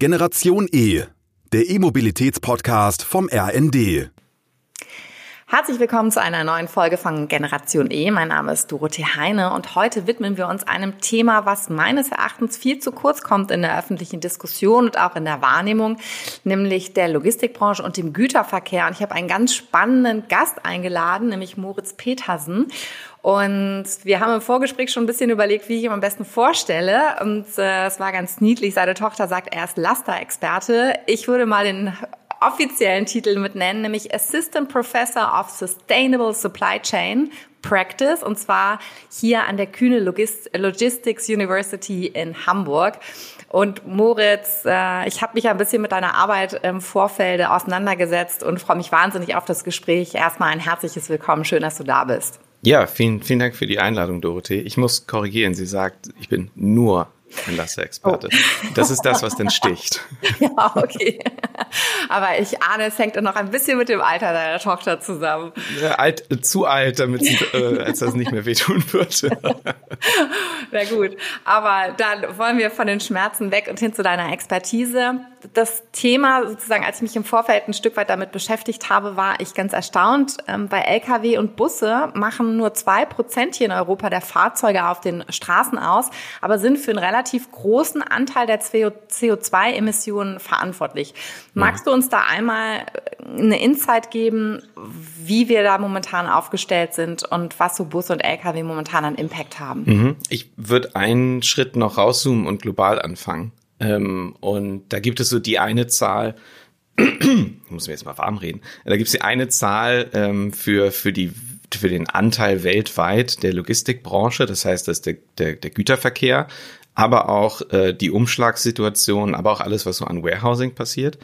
Generation E, der E-Mobilitäts-Podcast vom RND. Herzlich willkommen zu einer neuen Folge von Generation E. Mein Name ist Dorothee Heine und heute widmen wir uns einem Thema, was meines Erachtens viel zu kurz kommt in der öffentlichen Diskussion und auch in der Wahrnehmung, nämlich der Logistikbranche und dem Güterverkehr. Und ich habe einen ganz spannenden Gast eingeladen, nämlich Moritz Petersen. Und wir haben im Vorgespräch schon ein bisschen überlegt, wie ich ihm am besten vorstelle. Und äh, es war ganz niedlich. Seine Tochter sagt, er ist Laster-Experte. Ich würde mal den offiziellen Titel mit nennen, nämlich Assistant Professor of Sustainable Supply Chain Practice und zwar hier an der Kühne Logistics University in Hamburg. Und Moritz, äh, ich habe mich ein bisschen mit deiner Arbeit im Vorfeld auseinandergesetzt und freue mich wahnsinnig auf das Gespräch. Erstmal ein herzliches Willkommen, schön, dass du da bist. Ja, vielen, vielen Dank für die Einladung, Dorothee. Ich muss korrigieren, sie sagt, ich bin nur ein Lasse-Experte. Oh. Das ist das, was denn sticht. ja, okay. Aber ich ahne, es hängt noch ein bisschen mit dem Alter deiner Tochter zusammen. Ja, alt, zu alt, damit sie, äh, als das nicht mehr wehtun würde. Na gut. Aber dann wollen wir von den Schmerzen weg und hin zu deiner Expertise. Das Thema sozusagen, als ich mich im Vorfeld ein Stück weit damit beschäftigt habe, war ich ganz erstaunt. Ähm, bei Lkw und Busse machen nur zwei Prozent hier in Europa der Fahrzeuge auf den Straßen aus, aber sind für einen relativ großen Anteil der CO2-Emissionen verantwortlich. Magst du uns da einmal eine Insight geben, wie wir da momentan aufgestellt sind und was so Busse und Lkw momentan an Impact haben? Mhm. Ich würde einen Schritt noch rauszoomen und global anfangen. Ähm, und da gibt es so die eine Zahl, ich muss mir jetzt mal warm reden, da gibt es die eine Zahl ähm, für, für die für den Anteil weltweit der Logistikbranche, das heißt, dass der, der, der Güterverkehr, aber auch äh, die Umschlagssituation, aber auch alles, was so an Warehousing passiert.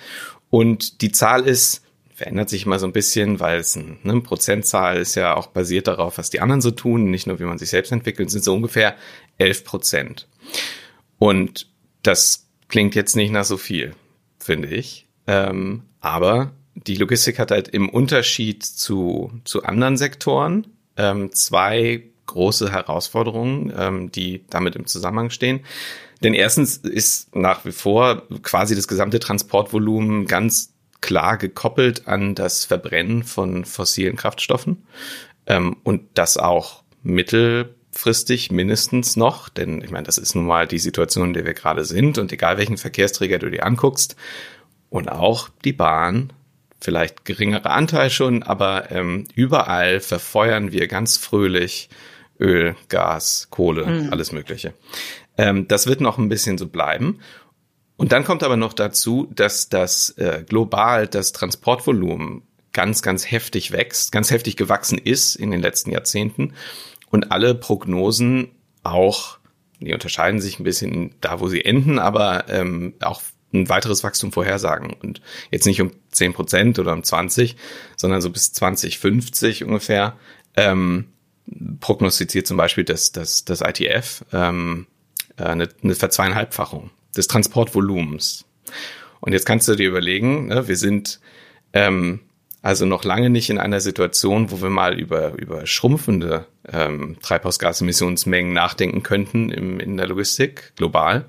Und die Zahl ist, verändert sich mal so ein bisschen, weil es ein, ne, Prozentzahl ist ja auch basiert darauf, was die anderen so tun, nicht nur wie man sich selbst entwickelt, sind so ungefähr 11 Prozent. Und das klingt jetzt nicht nach so viel, finde ich. Ähm, aber die Logistik hat halt im Unterschied zu, zu anderen Sektoren ähm, zwei große Herausforderungen, ähm, die damit im Zusammenhang stehen. Denn erstens ist nach wie vor quasi das gesamte Transportvolumen ganz klar gekoppelt an das Verbrennen von fossilen Kraftstoffen ähm, und das auch mittelfristig mindestens noch, denn ich meine, das ist nun mal die Situation, in der wir gerade sind und egal welchen Verkehrsträger du dir anguckst und auch die Bahn, vielleicht geringerer Anteil schon, aber ähm, überall verfeuern wir ganz fröhlich Öl, Gas, Kohle, mhm. alles Mögliche. Ähm, das wird noch ein bisschen so bleiben. Und dann kommt aber noch dazu, dass das äh, global das Transportvolumen ganz, ganz heftig wächst, ganz heftig gewachsen ist in den letzten Jahrzehnten. Und alle Prognosen auch, die unterscheiden sich ein bisschen da, wo sie enden, aber ähm, auch ein weiteres Wachstum vorhersagen. Und jetzt nicht um 10 Prozent oder um 20, sondern so bis 2050 ungefähr ähm, prognostiziert zum Beispiel das, das, das ITF ähm, äh, eine, eine Verzweieinhalbfachung des Transportvolumens. Und jetzt kannst du dir überlegen, ne, wir sind ähm, also noch lange nicht in einer Situation, wo wir mal über, über schrumpfende ähm, Treibhausgasemissionsmengen nachdenken könnten im, in der Logistik global,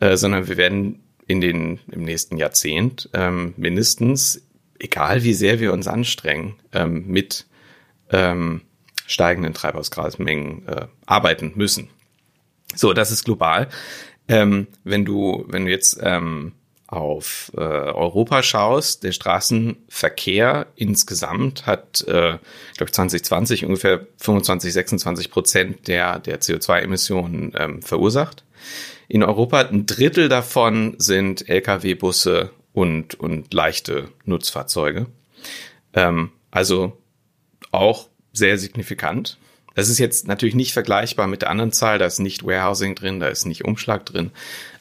äh, sondern wir werden in den, im nächsten Jahrzehnt ähm, mindestens, egal wie sehr wir uns anstrengen, ähm, mit ähm, steigenden Treibhausgasmengen äh, arbeiten müssen. So, das ist global. Ähm, wenn du, wenn du jetzt ähm, auf äh, Europa schaust, der Straßenverkehr insgesamt hat, äh, glaube 2020 ungefähr 25, 26 Prozent der, der CO2-Emissionen ähm, verursacht. In Europa ein Drittel davon sind Lkw-Busse und, und leichte Nutzfahrzeuge. Ähm, also auch sehr signifikant. Das ist jetzt natürlich nicht vergleichbar mit der anderen Zahl, da ist nicht Warehousing drin, da ist nicht Umschlag drin,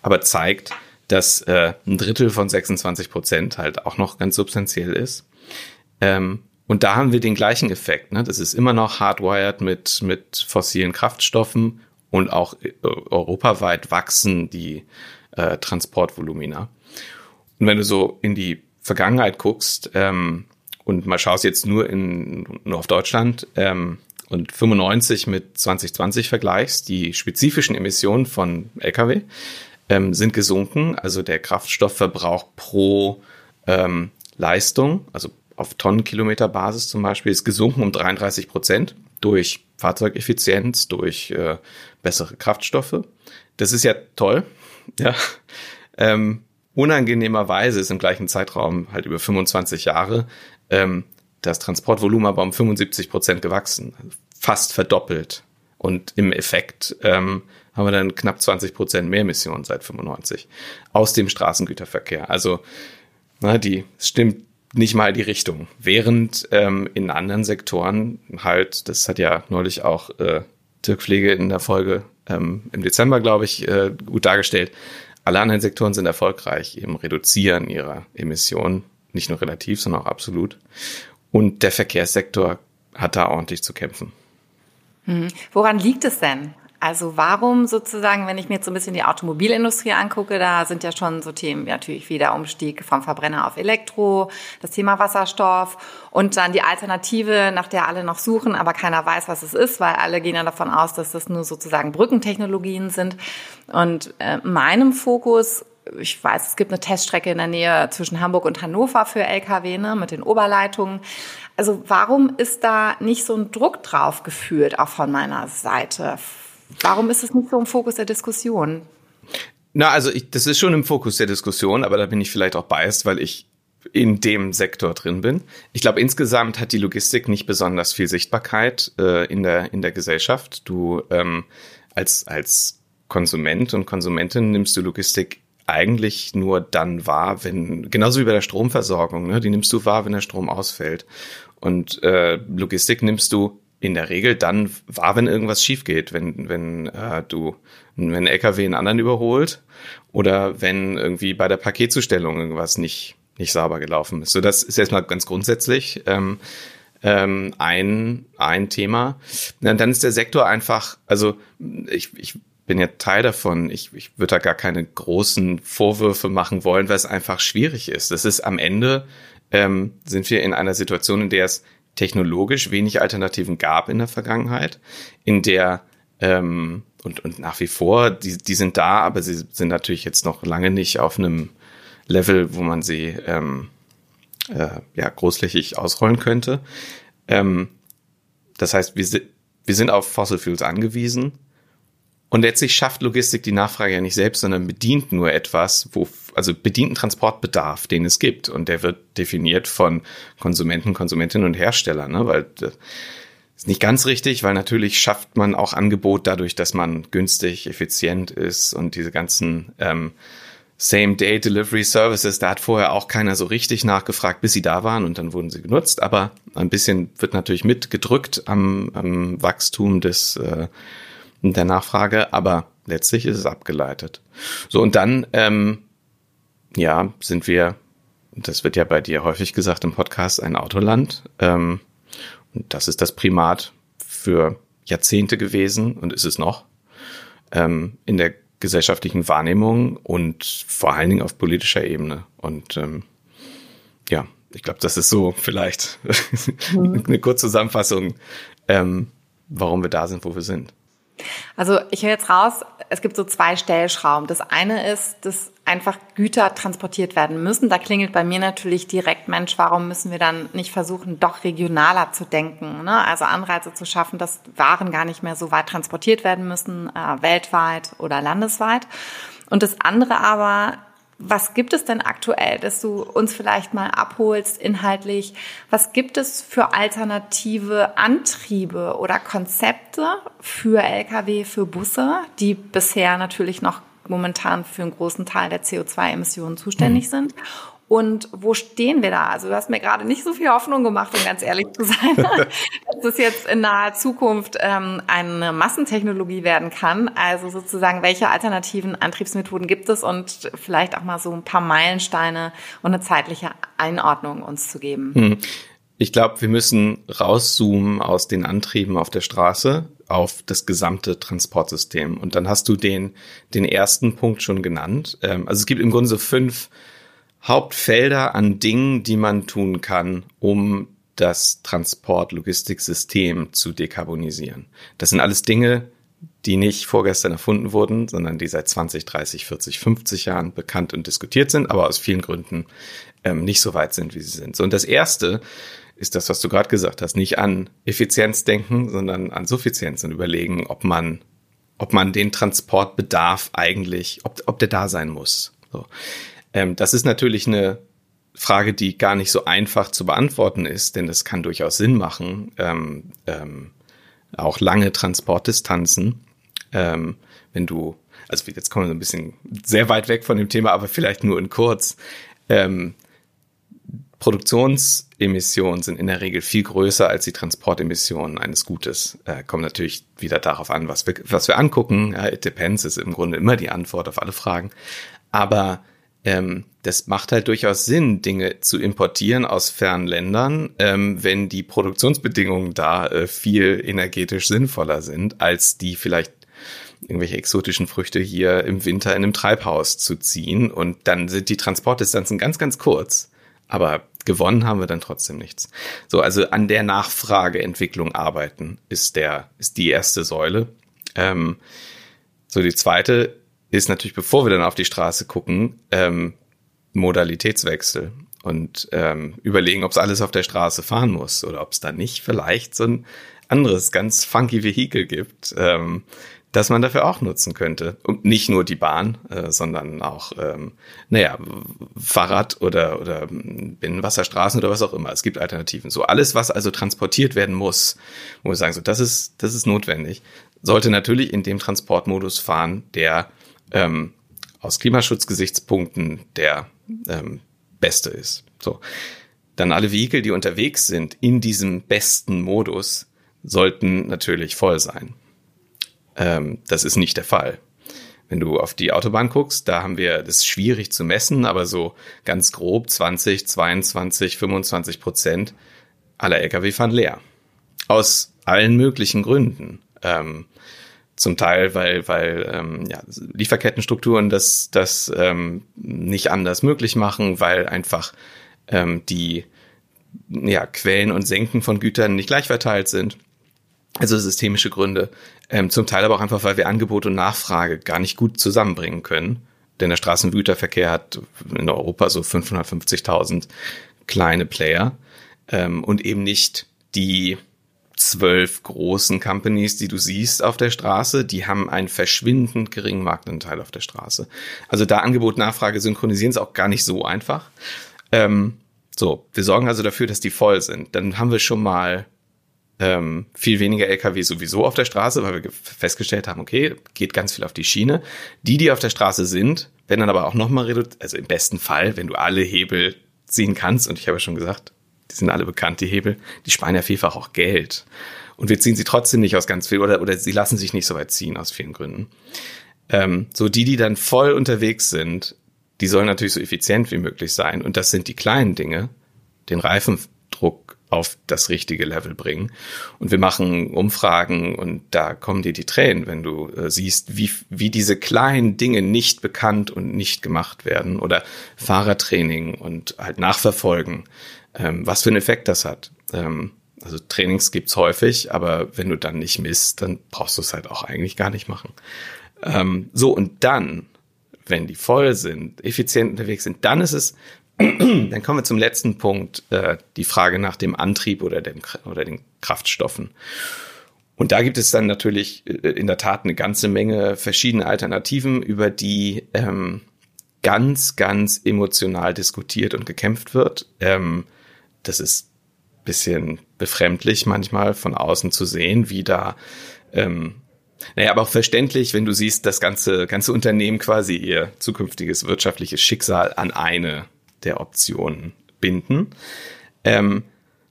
aber zeigt, dass äh, ein Drittel von 26 Prozent halt auch noch ganz substanziell ist. Ähm, und da haben wir den gleichen Effekt. Ne? Das ist immer noch hardwired mit, mit fossilen Kraftstoffen und auch äh, europaweit wachsen die äh, Transportvolumina. Und wenn du so in die Vergangenheit guckst ähm, und mal schaust jetzt nur in nur auf Deutschland, ähm, und 95 mit 2020 vergleichst, die spezifischen Emissionen von Lkw, ähm, sind gesunken. Also der Kraftstoffverbrauch pro ähm, Leistung, also auf Tonnenkilometerbasis zum Beispiel, ist gesunken um 33 Prozent durch Fahrzeugeffizienz, durch äh, bessere Kraftstoffe. Das ist ja toll. Ja. Ähm, unangenehmerweise ist im gleichen Zeitraum halt über 25 Jahre ähm, das Transportvolumen aber um 75 Prozent gewachsen, fast verdoppelt. Und im Effekt ähm, haben wir dann knapp 20 Prozent mehr Emissionen seit 95 aus dem Straßengüterverkehr. Also na, die stimmt nicht mal die Richtung. Während ähm, in anderen Sektoren halt, das hat ja neulich auch äh, Dirk Pflege in der Folge ähm, im Dezember, glaube ich, äh, gut dargestellt. Alle anderen Sektoren sind erfolgreich im Reduzieren ihrer Emissionen, nicht nur relativ, sondern auch absolut. Und der Verkehrssektor hat da ordentlich zu kämpfen. Hm. Woran liegt es denn? Also warum sozusagen, wenn ich mir jetzt so ein bisschen die Automobilindustrie angucke, da sind ja schon so Themen natürlich wie der Umstieg vom Verbrenner auf Elektro, das Thema Wasserstoff und dann die Alternative, nach der alle noch suchen, aber keiner weiß, was es ist, weil alle gehen ja davon aus, dass das nur sozusagen Brückentechnologien sind. Und äh, meinem Fokus ich weiß, es gibt eine Teststrecke in der Nähe zwischen Hamburg und Hannover für Lkw ne, mit den Oberleitungen. Also warum ist da nicht so ein Druck drauf geführt, auch von meiner Seite? Warum ist es nicht so im Fokus der Diskussion? Na, also ich, das ist schon im Fokus der Diskussion, aber da bin ich vielleicht auch biased, weil ich in dem Sektor drin bin. Ich glaube, insgesamt hat die Logistik nicht besonders viel Sichtbarkeit äh, in der in der Gesellschaft. Du ähm, als als Konsument und Konsumentin nimmst du Logistik eigentlich nur dann wahr, wenn genauso wie bei der Stromversorgung, ne, die nimmst du wahr, wenn der Strom ausfällt. Und äh, Logistik nimmst du in der Regel dann wahr, wenn irgendwas schief geht, wenn, wenn äh, du, wenn ein LKW einen anderen überholt oder wenn irgendwie bei der Paketzustellung irgendwas nicht, nicht sauber gelaufen ist. So, das ist erstmal ganz grundsätzlich ähm, ähm, ein, ein Thema. Dann ist der Sektor einfach, also ich, ich bin ja Teil davon. Ich, ich würde da gar keine großen Vorwürfe machen wollen, weil es einfach schwierig ist. Das ist am Ende ähm, sind wir in einer Situation, in der es technologisch wenig Alternativen gab in der Vergangenheit, in der ähm, und, und nach wie vor, die, die sind da, aber sie sind natürlich jetzt noch lange nicht auf einem Level, wo man sie ähm, äh, ja, großflächig ausrollen könnte. Ähm, das heißt, wir, wir sind auf Fossil Fuels angewiesen und letztlich schafft Logistik die Nachfrage ja nicht selbst, sondern bedient nur etwas, wo, also bedient einen Transportbedarf, den es gibt. Und der wird definiert von Konsumenten, Konsumentinnen und Herstellern, ne? weil das ist nicht ganz richtig, weil natürlich schafft man auch Angebot dadurch, dass man günstig, effizient ist und diese ganzen ähm, Same-Day-Delivery-Services, da hat vorher auch keiner so richtig nachgefragt, bis sie da waren und dann wurden sie genutzt. Aber ein bisschen wird natürlich mitgedrückt am, am Wachstum des äh, der Nachfrage, aber letztlich ist es abgeleitet. So, und dann, ähm, ja, sind wir, das wird ja bei dir häufig gesagt im Podcast, ein Autoland. Ähm, und das ist das Primat für Jahrzehnte gewesen und ist es noch ähm, in der gesellschaftlichen Wahrnehmung und vor allen Dingen auf politischer Ebene. Und ähm, ja, ich glaube, das ist so vielleicht mhm. eine kurze Zusammenfassung, ähm, warum wir da sind, wo wir sind. Also ich höre jetzt raus, es gibt so zwei Stellschrauben. Das eine ist, dass einfach Güter transportiert werden müssen. Da klingelt bei mir natürlich direkt, Mensch, warum müssen wir dann nicht versuchen, doch regionaler zu denken? Ne? Also Anreize zu schaffen, dass Waren gar nicht mehr so weit transportiert werden müssen, äh, weltweit oder landesweit. Und das andere aber was gibt es denn aktuell, dass du uns vielleicht mal abholst inhaltlich? Was gibt es für alternative Antriebe oder Konzepte für Lkw, für Busse, die bisher natürlich noch momentan für einen großen Teil der CO2-Emissionen zuständig mhm. sind? Und wo stehen wir da? Also du hast mir gerade nicht so viel Hoffnung gemacht, um ganz ehrlich zu sein, dass es jetzt in naher Zukunft ähm, eine Massentechnologie werden kann. Also sozusagen, welche alternativen Antriebsmethoden gibt es und vielleicht auch mal so ein paar Meilensteine und eine zeitliche Einordnung uns zu geben. Hm. Ich glaube, wir müssen rauszoomen aus den Antrieben auf der Straße auf das gesamte Transportsystem. Und dann hast du den, den ersten Punkt schon genannt. Ähm, also es gibt im Grunde so fünf Hauptfelder an Dingen, die man tun kann, um das Transport-Logistiksystem zu dekarbonisieren. Das sind alles Dinge, die nicht vorgestern erfunden wurden, sondern die seit 20, 30, 40, 50 Jahren bekannt und diskutiert sind, aber aus vielen Gründen ähm, nicht so weit sind, wie sie sind. So, und das erste ist das, was du gerade gesagt hast, nicht an Effizienz denken, sondern an Suffizienz und überlegen, ob man, ob man den Transportbedarf eigentlich, ob, ob der da sein muss. So. Ähm, das ist natürlich eine Frage, die gar nicht so einfach zu beantworten ist, denn das kann durchaus Sinn machen, ähm, ähm, auch lange Transportdistanzen, ähm, wenn du, also jetzt kommen wir ein bisschen sehr weit weg von dem Thema, aber vielleicht nur in kurz. Ähm, Produktionsemissionen sind in der Regel viel größer als die Transportemissionen eines Gutes. Äh, kommt natürlich wieder darauf an, was wir, was wir angucken. Ja, it depends ist im Grunde immer die Antwort auf alle Fragen. Aber ähm, das macht halt durchaus Sinn, Dinge zu importieren aus fernen Ländern, ähm, wenn die Produktionsbedingungen da äh, viel energetisch sinnvoller sind, als die vielleicht irgendwelche exotischen Früchte hier im Winter in einem Treibhaus zu ziehen. Und dann sind die Transportdistanzen ganz, ganz kurz. Aber gewonnen haben wir dann trotzdem nichts. So, also an der Nachfrageentwicklung arbeiten ist der, ist die erste Säule. Ähm, so, die zweite ist natürlich, bevor wir dann auf die Straße gucken, ähm, Modalitätswechsel und ähm, überlegen, ob es alles auf der Straße fahren muss oder ob es da nicht vielleicht so ein anderes ganz funky Vehikel gibt, ähm, das man dafür auch nutzen könnte. Und nicht nur die Bahn, äh, sondern auch, ähm, naja, Fahrrad oder, oder Binnenwasserstraßen oder was auch immer. Es gibt Alternativen. So alles, was also transportiert werden muss, wo wir sagen, so das ist, das ist notwendig, sollte natürlich in dem Transportmodus fahren, der ähm, aus Klimaschutzgesichtspunkten der ähm, beste ist. So. Dann alle Vehikel, die unterwegs sind in diesem besten Modus, sollten natürlich voll sein. Ähm, das ist nicht der Fall. Wenn du auf die Autobahn guckst, da haben wir, das ist schwierig zu messen, aber so ganz grob 20, 22, 25 Prozent aller Lkw fahren leer. Aus allen möglichen Gründen. Ähm, zum Teil, weil, weil ähm, ja, Lieferkettenstrukturen das, das ähm, nicht anders möglich machen, weil einfach ähm, die ja, Quellen und Senken von Gütern nicht gleich verteilt sind. Also systemische Gründe. Ähm, zum Teil aber auch einfach, weil wir Angebot und Nachfrage gar nicht gut zusammenbringen können. Denn der Straßengüterverkehr hat in Europa so 550.000 kleine Player ähm, und eben nicht die zwölf großen Companies, die du siehst auf der Straße, die haben einen verschwindend geringen Marktanteil auf der Straße. Also da Angebot, Nachfrage synchronisieren ist auch gar nicht so einfach. Ähm, so, wir sorgen also dafür, dass die voll sind. Dann haben wir schon mal ähm, viel weniger LKW sowieso auf der Straße, weil wir festgestellt haben, okay, geht ganz viel auf die Schiene. Die, die auf der Straße sind, werden dann aber auch nochmal reduziert, also im besten Fall, wenn du alle Hebel ziehen kannst, und ich habe ja schon gesagt, die sind alle bekannt, die Hebel, die sparen ja vielfach auch Geld. Und wir ziehen sie trotzdem nicht aus ganz viel, oder, oder sie lassen sich nicht so weit ziehen aus vielen Gründen. Ähm, so die, die dann voll unterwegs sind, die sollen natürlich so effizient wie möglich sein. Und das sind die kleinen Dinge, den Reifendruck auf das richtige Level bringen. Und wir machen Umfragen und da kommen dir die Tränen, wenn du äh, siehst, wie, wie diese kleinen Dinge nicht bekannt und nicht gemacht werden oder Fahrertraining und halt nachverfolgen, ähm, was für einen Effekt das hat. Ähm, also Trainings gibt's häufig, aber wenn du dann nicht misst, dann brauchst du es halt auch eigentlich gar nicht machen. Ähm, so, und dann, wenn die voll sind, effizient unterwegs sind, dann ist es, dann kommen wir zum letzten Punkt, äh, die Frage nach dem Antrieb oder, dem, oder den Kraftstoffen. Und da gibt es dann natürlich äh, in der Tat eine ganze Menge verschiedene Alternativen, über die ähm, ganz, ganz emotional diskutiert und gekämpft wird. Ähm, das ist bisschen befremdlich manchmal von außen zu sehen, wie da ähm, naja, aber auch verständlich, wenn du siehst, das ganze, ganze Unternehmen quasi ihr zukünftiges wirtschaftliches Schicksal an eine der Optionen binden. Ähm,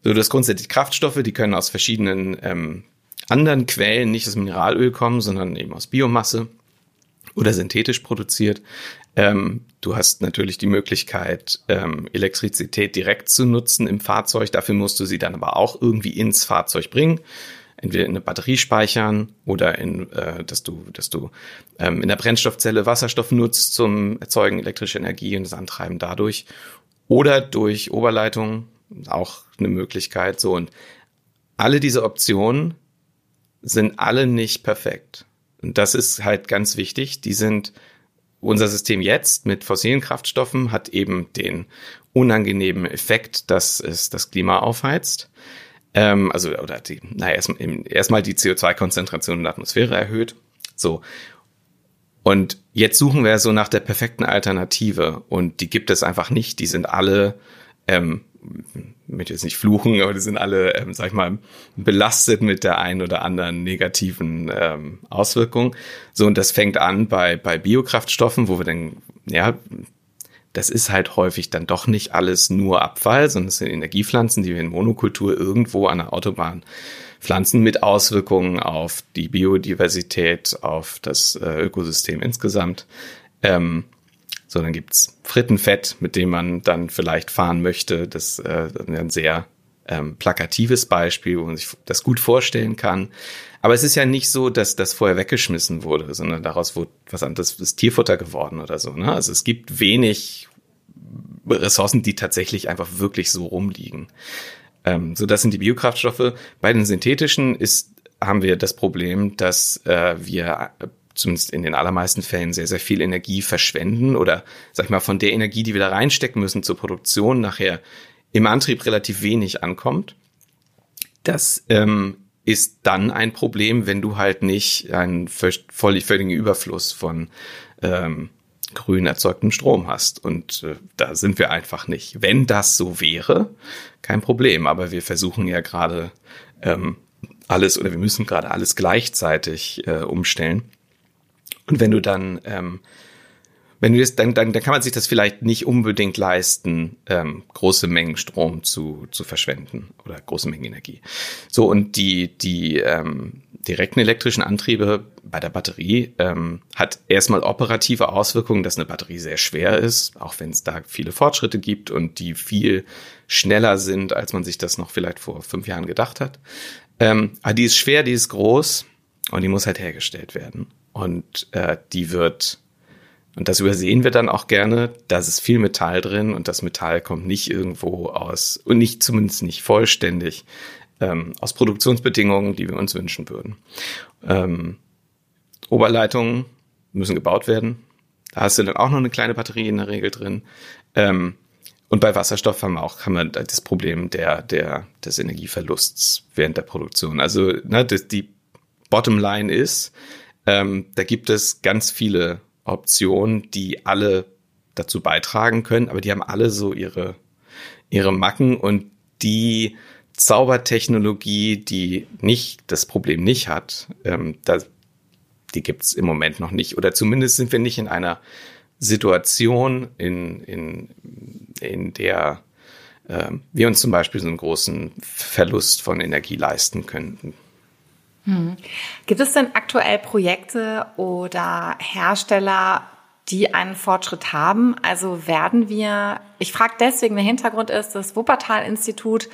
so, das grundsätzlich Kraftstoffe, die können aus verschiedenen ähm, anderen Quellen, nicht aus Mineralöl kommen, sondern eben aus Biomasse oder synthetisch produziert. Ähm, du hast natürlich die Möglichkeit, ähm, Elektrizität direkt zu nutzen im Fahrzeug. Dafür musst du sie dann aber auch irgendwie ins Fahrzeug bringen. Entweder in eine Batterie speichern oder in, äh, dass du, dass du ähm, in der Brennstoffzelle Wasserstoff nutzt zum Erzeugen elektrischer Energie und das Antreiben dadurch. Oder durch Oberleitung, auch eine Möglichkeit. So und alle diese Optionen sind alle nicht perfekt. Das ist halt ganz wichtig, die sind unser System jetzt mit fossilen Kraftstoffen hat eben den unangenehmen Effekt, dass es das Klima aufheizt. Ähm, also, oder die, naja, erstmal erst die CO2-Konzentration in der Atmosphäre erhöht. So. Und jetzt suchen wir so nach der perfekten Alternative und die gibt es einfach nicht. Die sind alle ähm, möchte jetzt nicht fluchen, aber die sind alle, ähm, sag ich mal, belastet mit der einen oder anderen negativen ähm, Auswirkung. So, und das fängt an bei, bei Biokraftstoffen, wo wir dann, ja, das ist halt häufig dann doch nicht alles nur Abfall, sondern es sind Energiepflanzen, die wir in Monokultur irgendwo an der Autobahn pflanzen mit Auswirkungen auf die Biodiversität, auf das äh, Ökosystem insgesamt. Ähm, so, dann gibt's Frittenfett, mit dem man dann vielleicht fahren möchte. Das äh, ein sehr ähm, plakatives Beispiel, wo man sich das gut vorstellen kann. Aber es ist ja nicht so, dass das vorher weggeschmissen wurde, sondern daraus wurde was anderes, ist Tierfutter geworden oder so. Ne? Also es gibt wenig Ressourcen, die tatsächlich einfach wirklich so rumliegen. Ähm, so, das sind die Biokraftstoffe. Bei den synthetischen ist, haben wir das Problem, dass äh, wir zumindest in den allermeisten Fällen sehr, sehr viel Energie verschwenden oder, sag ich mal, von der Energie, die wir da reinstecken müssen zur Produktion, nachher im Antrieb relativ wenig ankommt. Das ähm, ist dann ein Problem, wenn du halt nicht einen völligen Überfluss von ähm, grün erzeugtem Strom hast. Und äh, da sind wir einfach nicht. Wenn das so wäre, kein Problem. Aber wir versuchen ja gerade ähm, alles oder wir müssen gerade alles gleichzeitig äh, umstellen. Und wenn du dann, ähm, wenn du das, dann, dann, dann kann man sich das vielleicht nicht unbedingt leisten, ähm, große Mengen Strom zu, zu verschwenden oder große Mengen Energie. So, und die, die ähm, direkten elektrischen Antriebe bei der Batterie ähm, hat erstmal operative Auswirkungen, dass eine Batterie sehr schwer ist, auch wenn es da viele Fortschritte gibt und die viel schneller sind, als man sich das noch vielleicht vor fünf Jahren gedacht hat. Ähm, aber die ist schwer, die ist groß und die muss halt hergestellt werden. Und äh, die wird, und das übersehen wir dann auch gerne, da ist viel Metall drin und das Metall kommt nicht irgendwo aus, und nicht zumindest nicht vollständig, ähm, aus Produktionsbedingungen, die wir uns wünschen würden. Ähm, Oberleitungen müssen gebaut werden. Da hast du dann auch noch eine kleine Batterie in der Regel drin. Ähm, und bei Wasserstoff haben wir auch haben wir das Problem der, der, des Energieverlusts während der Produktion. Also ne, das, die Bottomline ist, ähm, da gibt es ganz viele Optionen, die alle dazu beitragen können, aber die haben alle so ihre, ihre Macken und die Zaubertechnologie, die nicht das Problem nicht hat, ähm, da, die gibt's im Moment noch nicht. Oder zumindest sind wir nicht in einer Situation, in, in, in der äh, wir uns zum Beispiel so einen großen Verlust von Energie leisten könnten. Hm. Gibt es denn aktuell Projekte oder Hersteller, die einen Fortschritt haben? Also werden wir, ich frage deswegen, der Hintergrund ist, das Wuppertal-Institut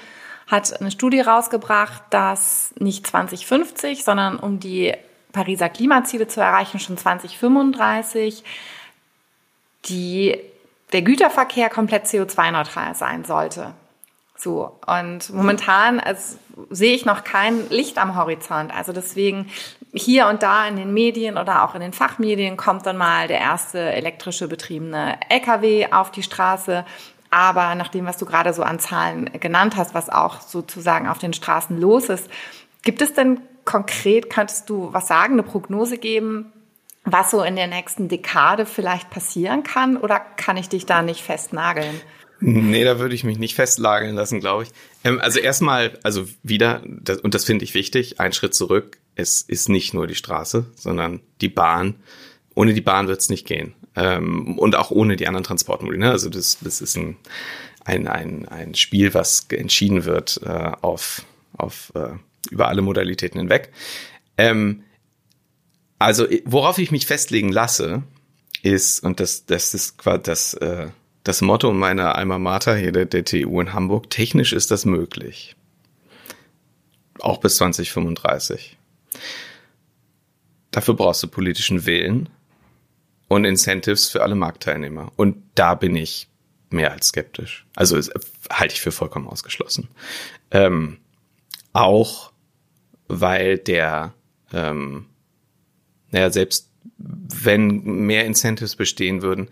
hat eine Studie rausgebracht, dass nicht 2050, sondern um die Pariser Klimaziele zu erreichen, schon 2035 die, der Güterverkehr komplett CO2-neutral sein sollte. So, und momentan also, sehe ich noch kein Licht am Horizont. Also deswegen hier und da in den Medien oder auch in den Fachmedien kommt dann mal der erste elektrische betriebene LKW auf die Straße. Aber nach dem, was du gerade so an Zahlen genannt hast, was auch sozusagen auf den Straßen los ist, gibt es denn konkret, könntest du was sagen, eine Prognose geben, was so in der nächsten Dekade vielleicht passieren kann? Oder kann ich dich da nicht festnageln? Nee, da würde ich mich nicht festlageln lassen, glaube ich. Ähm, also erstmal, also wieder, das, und das finde ich wichtig, ein Schritt zurück. Es ist nicht nur die Straße, sondern die Bahn. Ohne die Bahn wird es nicht gehen. Ähm, und auch ohne die anderen Transportmodi. Ne? Also das, das ist ein, ein, ein, ein Spiel, was entschieden wird äh, auf, auf äh, über alle Modalitäten hinweg. Ähm, also worauf ich mich festlegen lasse, ist, und das, das ist quasi das, äh, das Motto meiner Alma Mater hier, der, der TU in Hamburg, technisch ist das möglich. Auch bis 2035. Dafür brauchst du politischen Willen und Incentives für alle Marktteilnehmer. Und da bin ich mehr als skeptisch. Also halte ich für vollkommen ausgeschlossen. Ähm, auch weil der, ähm, naja, selbst wenn mehr Incentives bestehen würden,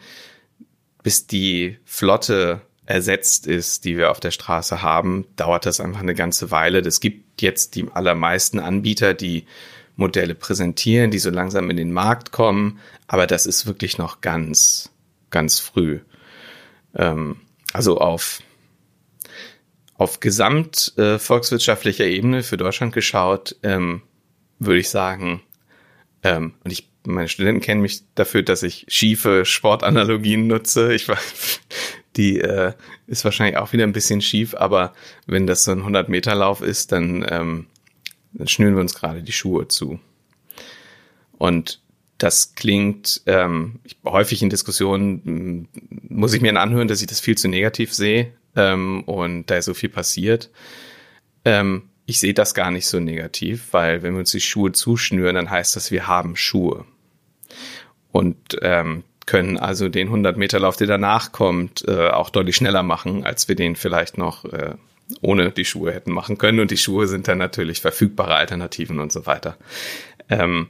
bis die Flotte ersetzt ist, die wir auf der Straße haben, dauert das einfach eine ganze Weile. Es gibt jetzt die allermeisten Anbieter, die Modelle präsentieren, die so langsam in den Markt kommen, aber das ist wirklich noch ganz, ganz früh. Ähm, also auf, auf gesamt äh, volkswirtschaftlicher Ebene für Deutschland geschaut, ähm, würde ich sagen, ähm, und ich meine Studenten kennen mich dafür, dass ich schiefe Sportanalogien nutze. Ich war, die äh, ist wahrscheinlich auch wieder ein bisschen schief, aber wenn das so ein 100 Meter Lauf ist, dann, ähm, dann schnüren wir uns gerade die Schuhe zu. Und das klingt ähm, ich, häufig in Diskussionen, muss ich mir anhören, dass ich das viel zu negativ sehe ähm, und da ist so viel passiert. Ähm, ich sehe das gar nicht so negativ, weil wenn wir uns die Schuhe zuschnüren, dann heißt das, wir haben Schuhe. Und ähm, können also den 100 Meter Lauf, der danach kommt, äh, auch deutlich schneller machen, als wir den vielleicht noch äh, ohne die Schuhe hätten machen können. Und die Schuhe sind dann natürlich verfügbare Alternativen und so weiter. Ähm,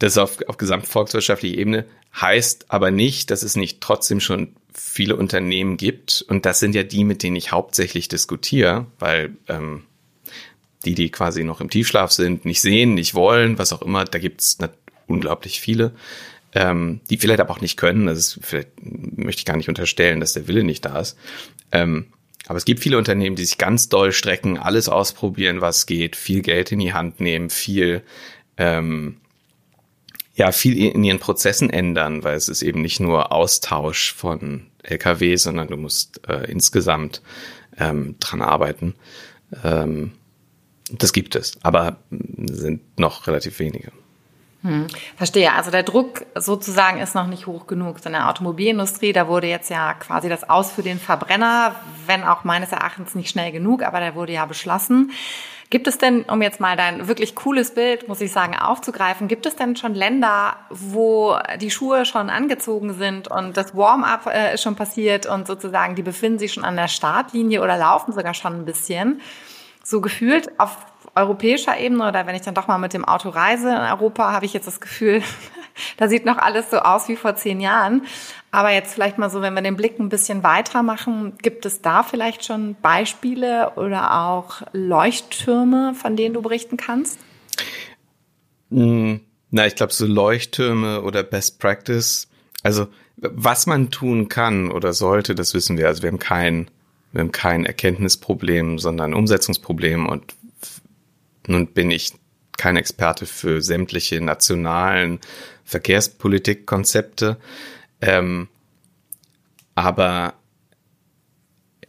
das auf, auf gesamtvolkswirtschaftlicher Ebene heißt aber nicht, dass es nicht trotzdem schon viele Unternehmen gibt. Und das sind ja die, mit denen ich hauptsächlich diskutiere, weil ähm, die, die quasi noch im Tiefschlaf sind, nicht sehen, nicht wollen, was auch immer, da gibt's unglaublich viele ähm, die vielleicht aber auch nicht können. Das ist, vielleicht möchte ich gar nicht unterstellen, dass der Wille nicht da ist. Ähm, aber es gibt viele Unternehmen, die sich ganz doll strecken, alles ausprobieren, was geht, viel Geld in die Hand nehmen, viel, ähm, ja, viel in ihren Prozessen ändern, weil es ist eben nicht nur Austausch von LKW, sondern du musst äh, insgesamt ähm, dran arbeiten. Ähm, das gibt es, aber sind noch relativ wenige. Hm, verstehe. Also der Druck sozusagen ist noch nicht hoch genug. In der Automobilindustrie, da wurde jetzt ja quasi das Aus für den Verbrenner, wenn auch meines Erachtens nicht schnell genug, aber der wurde ja beschlossen. Gibt es denn, um jetzt mal dein wirklich cooles Bild, muss ich sagen, aufzugreifen, gibt es denn schon Länder, wo die Schuhe schon angezogen sind und das Warm-up äh, ist schon passiert und sozusagen die befinden sich schon an der Startlinie oder laufen sogar schon ein bisschen? So gefühlt auf europäischer Ebene oder wenn ich dann doch mal mit dem Auto reise in Europa, habe ich jetzt das Gefühl, da sieht noch alles so aus wie vor zehn Jahren. Aber jetzt vielleicht mal so, wenn wir den Blick ein bisschen weiter machen, gibt es da vielleicht schon Beispiele oder auch Leuchttürme, von denen du berichten kannst? Hm, na, ich glaube, so Leuchttürme oder Best Practice. Also, was man tun kann oder sollte, das wissen wir. Also, wir haben kein, wir haben kein Erkenntnisproblem, sondern Umsetzungsproblem. Und nun bin ich kein Experte für sämtliche nationalen Verkehrspolitikkonzepte, ähm, aber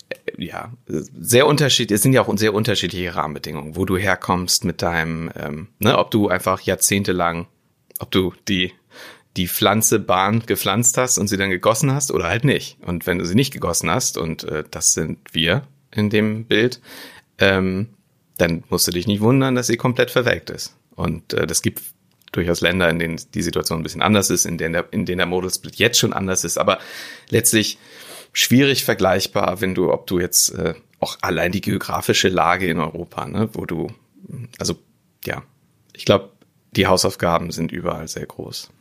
äh, ja, sehr unterschiedlich, es sind ja auch sehr unterschiedliche Rahmenbedingungen, wo du herkommst mit deinem, ähm, ne, ob du einfach jahrzehntelang, ob du die, die Pflanze Bahn gepflanzt hast und sie dann gegossen hast oder halt nicht. Und wenn du sie nicht gegossen hast, und äh, das sind wir in dem Bild, ähm, dann musst du dich nicht wundern, dass sie komplett verwelkt ist. Und äh, das gibt durchaus Länder, in denen die Situation ein bisschen anders ist, in denen der, in denen der Modal Split jetzt schon anders ist, aber letztlich schwierig vergleichbar, wenn du, ob du jetzt äh, auch allein die geografische Lage in Europa, ne, wo du, also ja, ich glaube, die Hausaufgaben sind überall sehr groß.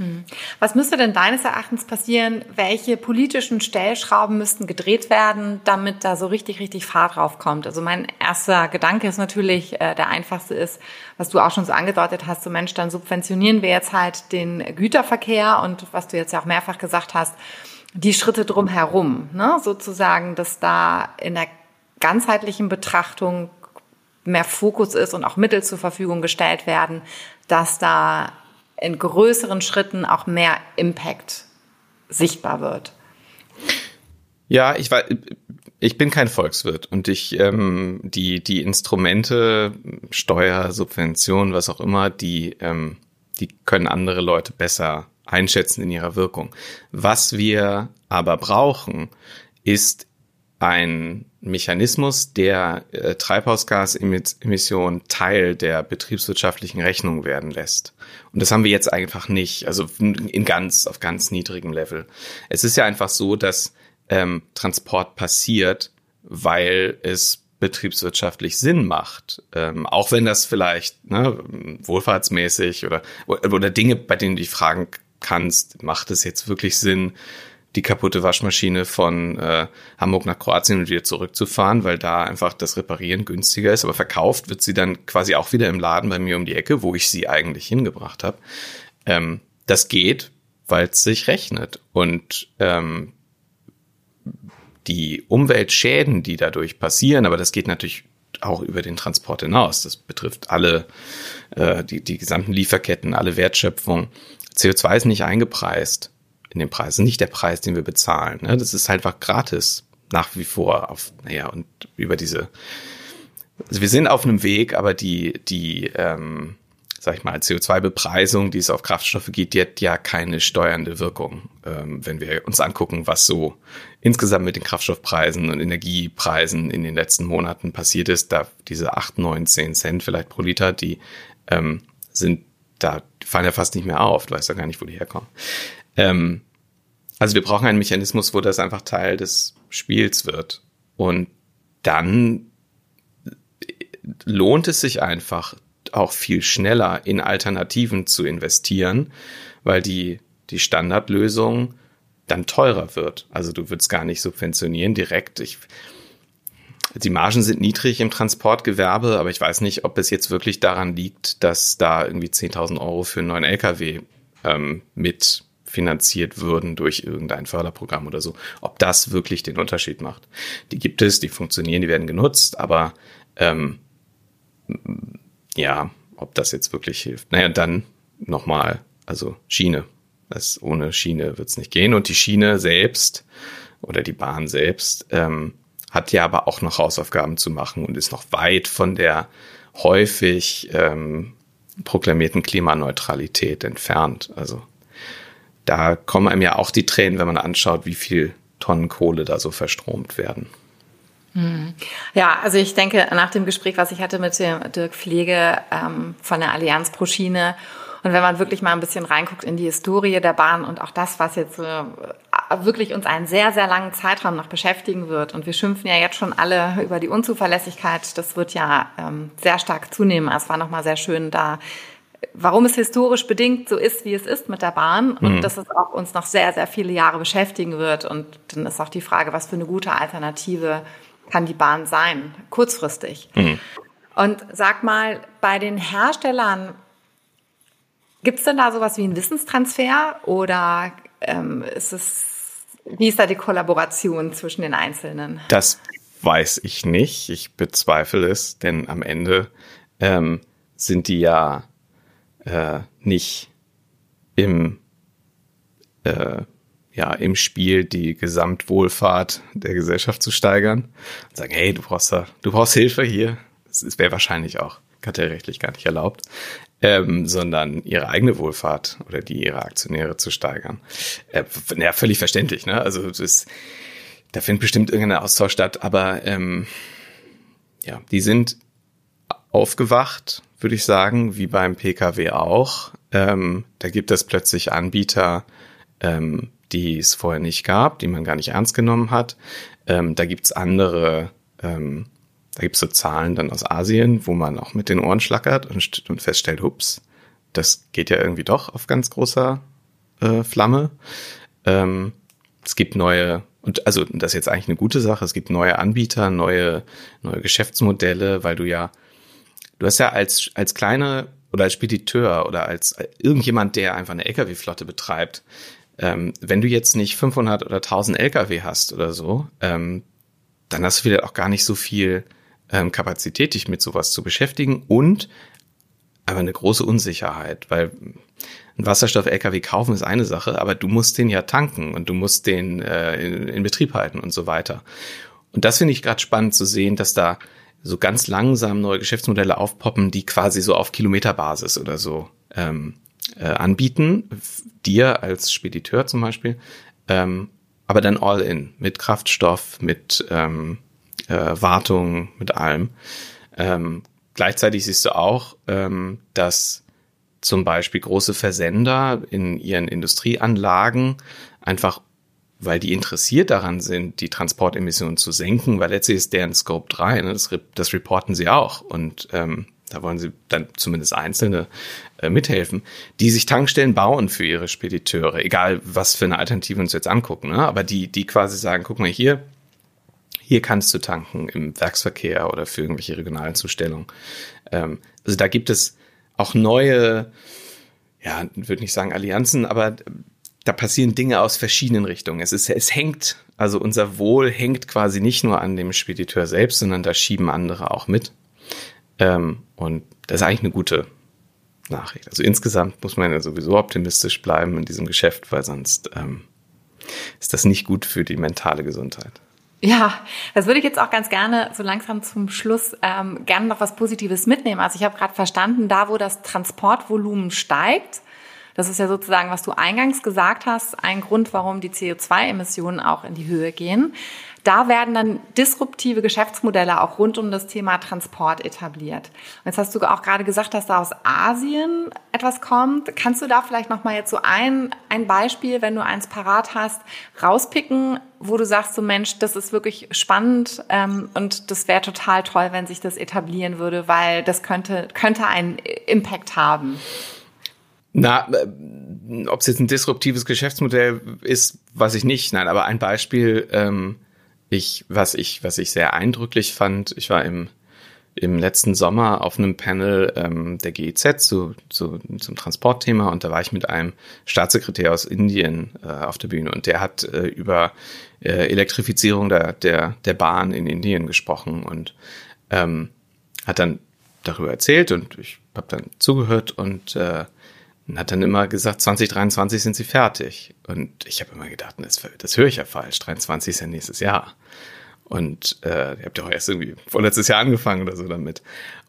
Hm. Was müsste denn deines Erachtens passieren? Welche politischen Stellschrauben müssten gedreht werden, damit da so richtig, richtig Fahrt drauf kommt? Also mein erster Gedanke ist natürlich, äh, der einfachste ist, was du auch schon so angedeutet hast, so Mensch, dann subventionieren wir jetzt halt den Güterverkehr und was du jetzt ja auch mehrfach gesagt hast, die Schritte drumherum, ne? sozusagen, dass da in der ganzheitlichen Betrachtung mehr Fokus ist und auch Mittel zur Verfügung gestellt werden, dass da in größeren Schritten auch mehr Impact sichtbar wird. Ja, ich war, ich bin kein Volkswirt und ich ähm, die die Instrumente Steuer, Subvention, was auch immer, die ähm, die können andere Leute besser einschätzen in ihrer Wirkung. Was wir aber brauchen, ist ein Mechanismus, der äh, Treibhausgasemissionen Teil der betriebswirtschaftlichen Rechnung werden lässt. Und das haben wir jetzt einfach nicht, also in ganz, auf ganz niedrigem Level. Es ist ja einfach so, dass ähm, Transport passiert, weil es betriebswirtschaftlich Sinn macht, ähm, auch wenn das vielleicht ne, wohlfahrtsmäßig oder oder Dinge, bei denen du dich fragen kannst, macht es jetzt wirklich Sinn, die kaputte Waschmaschine von äh, Hamburg nach Kroatien und wieder zurückzufahren, weil da einfach das Reparieren günstiger ist. Aber verkauft wird sie dann quasi auch wieder im Laden bei mir um die Ecke, wo ich sie eigentlich hingebracht habe. Ähm, das geht, weil es sich rechnet. Und ähm, die Umweltschäden, die dadurch passieren, aber das geht natürlich auch über den Transport hinaus. Das betrifft alle, äh, die, die gesamten Lieferketten, alle Wertschöpfung. CO2 ist nicht eingepreist in den Preis. nicht der Preis, den wir bezahlen. Ne? Das ist halt einfach gratis nach wie vor auf, naja, und über diese, also wir sind auf einem Weg, aber die, die, ähm, sag ich mal, CO2-Bepreisung, die es auf Kraftstoffe geht, die hat ja keine steuernde Wirkung. Ähm, wenn wir uns angucken, was so insgesamt mit den Kraftstoffpreisen und Energiepreisen in den letzten Monaten passiert ist, da diese 8, 9, 10 Cent vielleicht pro Liter, die ähm, sind da fallen ja fast nicht mehr auf. Du weißt ja gar nicht, wo die herkommen. Ähm, also wir brauchen einen Mechanismus, wo das einfach Teil des Spiels wird. Und dann lohnt es sich einfach auch viel schneller in Alternativen zu investieren, weil die, die Standardlösung dann teurer wird. Also du würdest gar nicht subventionieren direkt. Ich, die Margen sind niedrig im Transportgewerbe, aber ich weiß nicht, ob es jetzt wirklich daran liegt, dass da irgendwie 10.000 Euro für einen neuen LKW ähm, mit finanziert würden durch irgendein Förderprogramm oder so, ob das wirklich den Unterschied macht. Die gibt es, die funktionieren, die werden genutzt, aber ähm, ja, ob das jetzt wirklich hilft. Naja, dann nochmal, also Schiene. Das, ohne Schiene wird es nicht gehen. Und die Schiene selbst oder die Bahn selbst ähm, hat ja aber auch noch Hausaufgaben zu machen und ist noch weit von der häufig ähm, proklamierten Klimaneutralität entfernt. Also da kommen einem ja auch die Tränen, wenn man anschaut, wie viel Tonnen Kohle da so verstromt werden. Hm. Ja, also ich denke, nach dem Gespräch, was ich hatte mit dem Dirk Pflege ähm, von der Allianz pro Schiene, und wenn man wirklich mal ein bisschen reinguckt in die Historie der Bahn und auch das, was jetzt äh, wirklich uns einen sehr, sehr langen Zeitraum noch beschäftigen wird, und wir schimpfen ja jetzt schon alle über die Unzuverlässigkeit, das wird ja ähm, sehr stark zunehmen. Es war nochmal sehr schön, da warum es historisch bedingt so ist, wie es ist mit der Bahn und mhm. dass es auch uns noch sehr, sehr viele Jahre beschäftigen wird. Und dann ist auch die Frage, was für eine gute Alternative kann die Bahn sein, kurzfristig. Mhm. Und sag mal, bei den Herstellern, gibt es denn da sowas wie einen Wissenstransfer oder ähm, ist es, wie ist da die Kollaboration zwischen den Einzelnen? Das weiß ich nicht. Ich bezweifle es, denn am Ende ähm, sind die ja äh, nicht im, äh, ja, im Spiel die Gesamtwohlfahrt der Gesellschaft zu steigern und sagen, hey, du brauchst da, du brauchst Hilfe hier. Das wäre wahrscheinlich auch kartellrechtlich gar nicht erlaubt, ähm, sondern ihre eigene Wohlfahrt oder die ihrer Aktionäre zu steigern. Äh, ja, völlig verständlich, ne? Also das, da findet bestimmt irgendein Austausch statt, aber ähm, ja, die sind aufgewacht, würde ich sagen, wie beim Pkw auch. Ähm, da gibt es plötzlich Anbieter, ähm, die es vorher nicht gab, die man gar nicht ernst genommen hat. Ähm, da gibt's andere, ähm, da gibt's so Zahlen dann aus Asien, wo man auch mit den Ohren schlackert und, und feststellt, hups, das geht ja irgendwie doch auf ganz großer äh, Flamme. Ähm, es gibt neue und also das ist jetzt eigentlich eine gute Sache. Es gibt neue Anbieter, neue neue Geschäftsmodelle, weil du ja Du hast ja als, als kleine oder als Spediteur oder als irgendjemand, der einfach eine LKW-Flotte betreibt, ähm, wenn du jetzt nicht 500 oder 1000 LKW hast oder so, ähm, dann hast du wieder auch gar nicht so viel ähm, Kapazität, dich mit sowas zu beschäftigen und aber eine große Unsicherheit, weil ein Wasserstoff-LKW kaufen ist eine Sache, aber du musst den ja tanken und du musst den äh, in, in Betrieb halten und so weiter. Und das finde ich gerade spannend zu sehen, dass da so ganz langsam neue Geschäftsmodelle aufpoppen, die quasi so auf Kilometerbasis oder so ähm, äh, anbieten, dir als Spediteur zum Beispiel, ähm, aber dann all in mit Kraftstoff, mit ähm, äh, Wartung, mit allem. Ähm, gleichzeitig siehst du auch, ähm, dass zum Beispiel große Versender in ihren Industrieanlagen einfach weil die interessiert daran sind, die Transportemissionen zu senken, weil letztlich ist deren Scope 3, ne, das, das reporten sie auch. Und ähm, da wollen sie dann zumindest Einzelne äh, mithelfen, die sich Tankstellen bauen für ihre Spediteure, egal was für eine Alternative uns jetzt angucken, ne? aber die, die quasi sagen, guck mal hier, hier kannst du tanken im Werksverkehr oder für irgendwelche regionalen Zustellungen. Ähm, also da gibt es auch neue, ja, würde nicht sagen Allianzen, aber da passieren Dinge aus verschiedenen Richtungen. Es ist, es hängt, also unser Wohl hängt quasi nicht nur an dem Spediteur selbst, sondern da schieben andere auch mit. Ähm, und das ist eigentlich eine gute Nachricht. Also insgesamt muss man ja sowieso optimistisch bleiben in diesem Geschäft, weil sonst ähm, ist das nicht gut für die mentale Gesundheit. Ja, das würde ich jetzt auch ganz gerne so langsam zum Schluss ähm, gerne noch was Positives mitnehmen. Also ich habe gerade verstanden, da wo das Transportvolumen steigt, das ist ja sozusagen, was du eingangs gesagt hast, ein Grund, warum die CO2-Emissionen auch in die Höhe gehen. Da werden dann disruptive Geschäftsmodelle auch rund um das Thema Transport etabliert. Und jetzt hast du auch gerade gesagt, dass da aus Asien etwas kommt. Kannst du da vielleicht noch mal jetzt so ein, ein Beispiel, wenn du eins parat hast, rauspicken, wo du sagst, so Mensch, das ist wirklich spannend ähm, und das wäre total toll, wenn sich das etablieren würde, weil das könnte, könnte einen Impact haben. Na, äh, ob es jetzt ein disruptives Geschäftsmodell ist, weiß ich nicht. Nein, aber ein Beispiel, ähm, ich, was ich, was ich sehr eindrücklich fand, ich war im, im letzten Sommer auf einem Panel ähm, der GEZ zu, zu, zum Transportthema und da war ich mit einem Staatssekretär aus Indien äh, auf der Bühne und der hat äh, über äh, Elektrifizierung der, der, der Bahn in Indien gesprochen und ähm, hat dann darüber erzählt und ich habe dann zugehört und äh, und hat dann immer gesagt, 2023 sind sie fertig. Und ich habe immer gedacht, das, das höre ich ja falsch. 23 ist ja nächstes Jahr. Und äh, ihr habt ja auch erst irgendwie vorletztes Jahr angefangen oder so damit.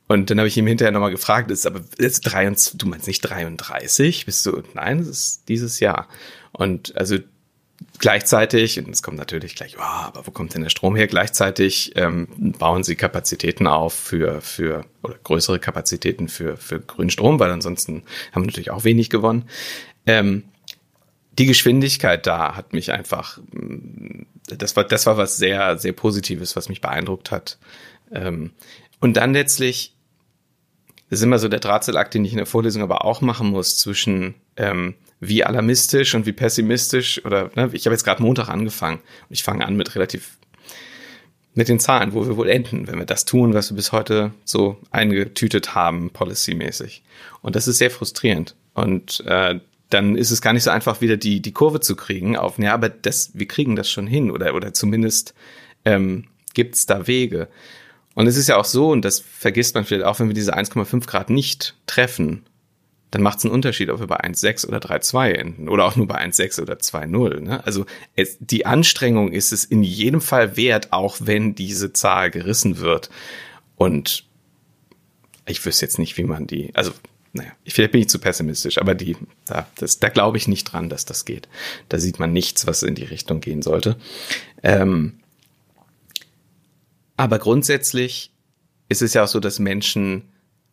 Und dann habe ich ihm hinterher nochmal gefragt, ist aber jetzt 23, du meinst nicht 33? Bist du, nein, es ist dieses Jahr. Und also Gleichzeitig, und es kommt natürlich gleich, oh, aber wo kommt denn der Strom her? Gleichzeitig ähm, bauen sie Kapazitäten auf für, für oder größere Kapazitäten für, für grünen Strom, weil ansonsten haben wir natürlich auch wenig gewonnen. Ähm, die Geschwindigkeit da hat mich einfach, mm, das war, das war was sehr, sehr Positives, was mich beeindruckt hat. Ähm, und dann letztlich, das ist immer so der Drahtseilakt, den ich in der Vorlesung aber auch machen muss, zwischen ähm, wie alarmistisch und wie pessimistisch oder ne, ich habe jetzt gerade Montag angefangen und ich fange an mit relativ mit den Zahlen, wo wir wohl enden, wenn wir das tun, was wir bis heute so eingetütet haben, policymäßig. Und das ist sehr frustrierend. Und äh, dann ist es gar nicht so einfach, wieder die, die Kurve zu kriegen auf, ja, aber das, wir kriegen das schon hin oder, oder zumindest ähm, gibt da Wege. Und es ist ja auch so, und das vergisst man vielleicht auch, wenn wir diese 1,5 Grad nicht treffen, dann macht es einen Unterschied, ob wir bei 1,6 oder 3,2 enden oder auch nur bei 1,6 oder 2,0. Ne? Also es, die Anstrengung ist es in jedem Fall wert, auch wenn diese Zahl gerissen wird. Und ich wüsste jetzt nicht, wie man die, also naja, vielleicht bin ich zu pessimistisch, aber die, da, das, da glaube ich nicht dran, dass das geht. Da sieht man nichts, was in die Richtung gehen sollte. Ähm, aber grundsätzlich ist es ja auch so, dass Menschen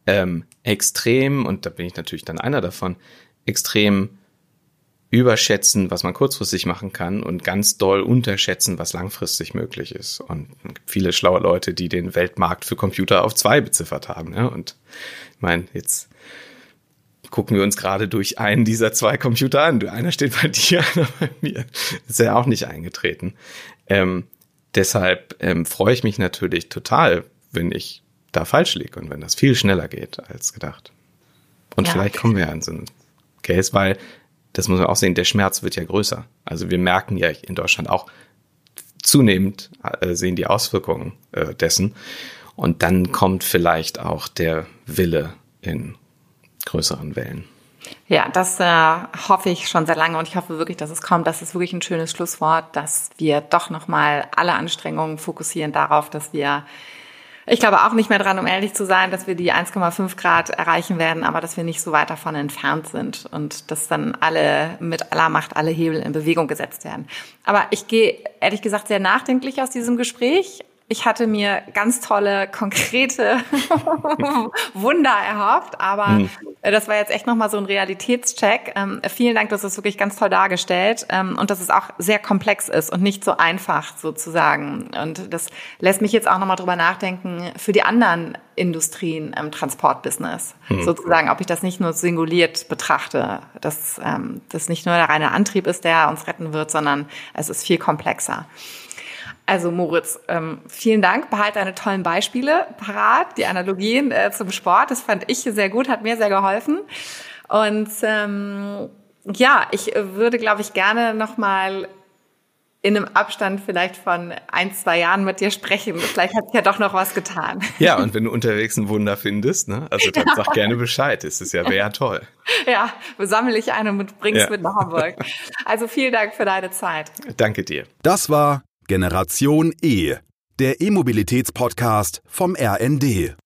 ähm, extrem, und da bin ich natürlich dann einer davon, extrem überschätzen, was man kurzfristig machen kann und ganz doll unterschätzen, was langfristig möglich ist. Und viele schlaue Leute, die den Weltmarkt für Computer auf zwei beziffert haben. Ja? Und ich meine, jetzt gucken wir uns gerade durch einen dieser zwei Computer an. Einer steht bei dir, einer bei mir. Ist ja auch nicht eingetreten. Ähm, deshalb ähm, freue ich mich natürlich total, wenn ich da falsch liege und wenn das viel schneller geht als gedacht. Und ja, vielleicht okay. kommen wir an so einen Case, weil das muss man auch sehen, der Schmerz wird ja größer. Also wir merken ja in Deutschland auch zunehmend äh, sehen die Auswirkungen äh, dessen. Und dann kommt vielleicht auch der Wille in größeren Wellen. Ja, das äh, hoffe ich schon sehr lange und ich hoffe wirklich, dass es kommt. Das ist wirklich ein schönes Schlusswort, dass wir doch nochmal alle Anstrengungen fokussieren darauf, dass wir ich glaube auch nicht mehr dran, um ehrlich zu sein, dass wir die 1,5 Grad erreichen werden, aber dass wir nicht so weit davon entfernt sind und dass dann alle mit aller Macht alle Hebel in Bewegung gesetzt werden. Aber ich gehe ehrlich gesagt sehr nachdenklich aus diesem Gespräch. Ich hatte mir ganz tolle, konkrete Wunder erhofft, aber mhm. Das war jetzt echt nochmal so ein Realitätscheck. Ähm, vielen Dank, das ist wirklich ganz toll dargestellt ähm, und dass es auch sehr komplex ist und nicht so einfach sozusagen. Und das lässt mich jetzt auch nochmal drüber nachdenken für die anderen Industrien im Transportbusiness. Hm. Sozusagen, ob ich das nicht nur singuliert betrachte, dass ähm, das nicht nur der reine Antrieb ist, der uns retten wird, sondern es ist viel komplexer. Also Moritz, ähm, vielen Dank. Behalte deine tollen Beispiele parat, die Analogien äh, zum Sport. Das fand ich sehr gut, hat mir sehr geholfen. Und ähm, ja, ich würde, glaube ich, gerne nochmal in einem Abstand vielleicht von ein, zwei Jahren mit dir sprechen. Vielleicht hat sich ja doch noch was getan. Ja, und wenn du unterwegs ein Wunder findest, ne, also dann sag gerne Bescheid. Es ist ja, wäre ja toll. Ja, sammle ich ein und bring's ja. mit nach Hamburg. Also vielen Dank für deine Zeit. Danke dir. Das war Generation E, der E-Mobilitäts-Podcast vom RND.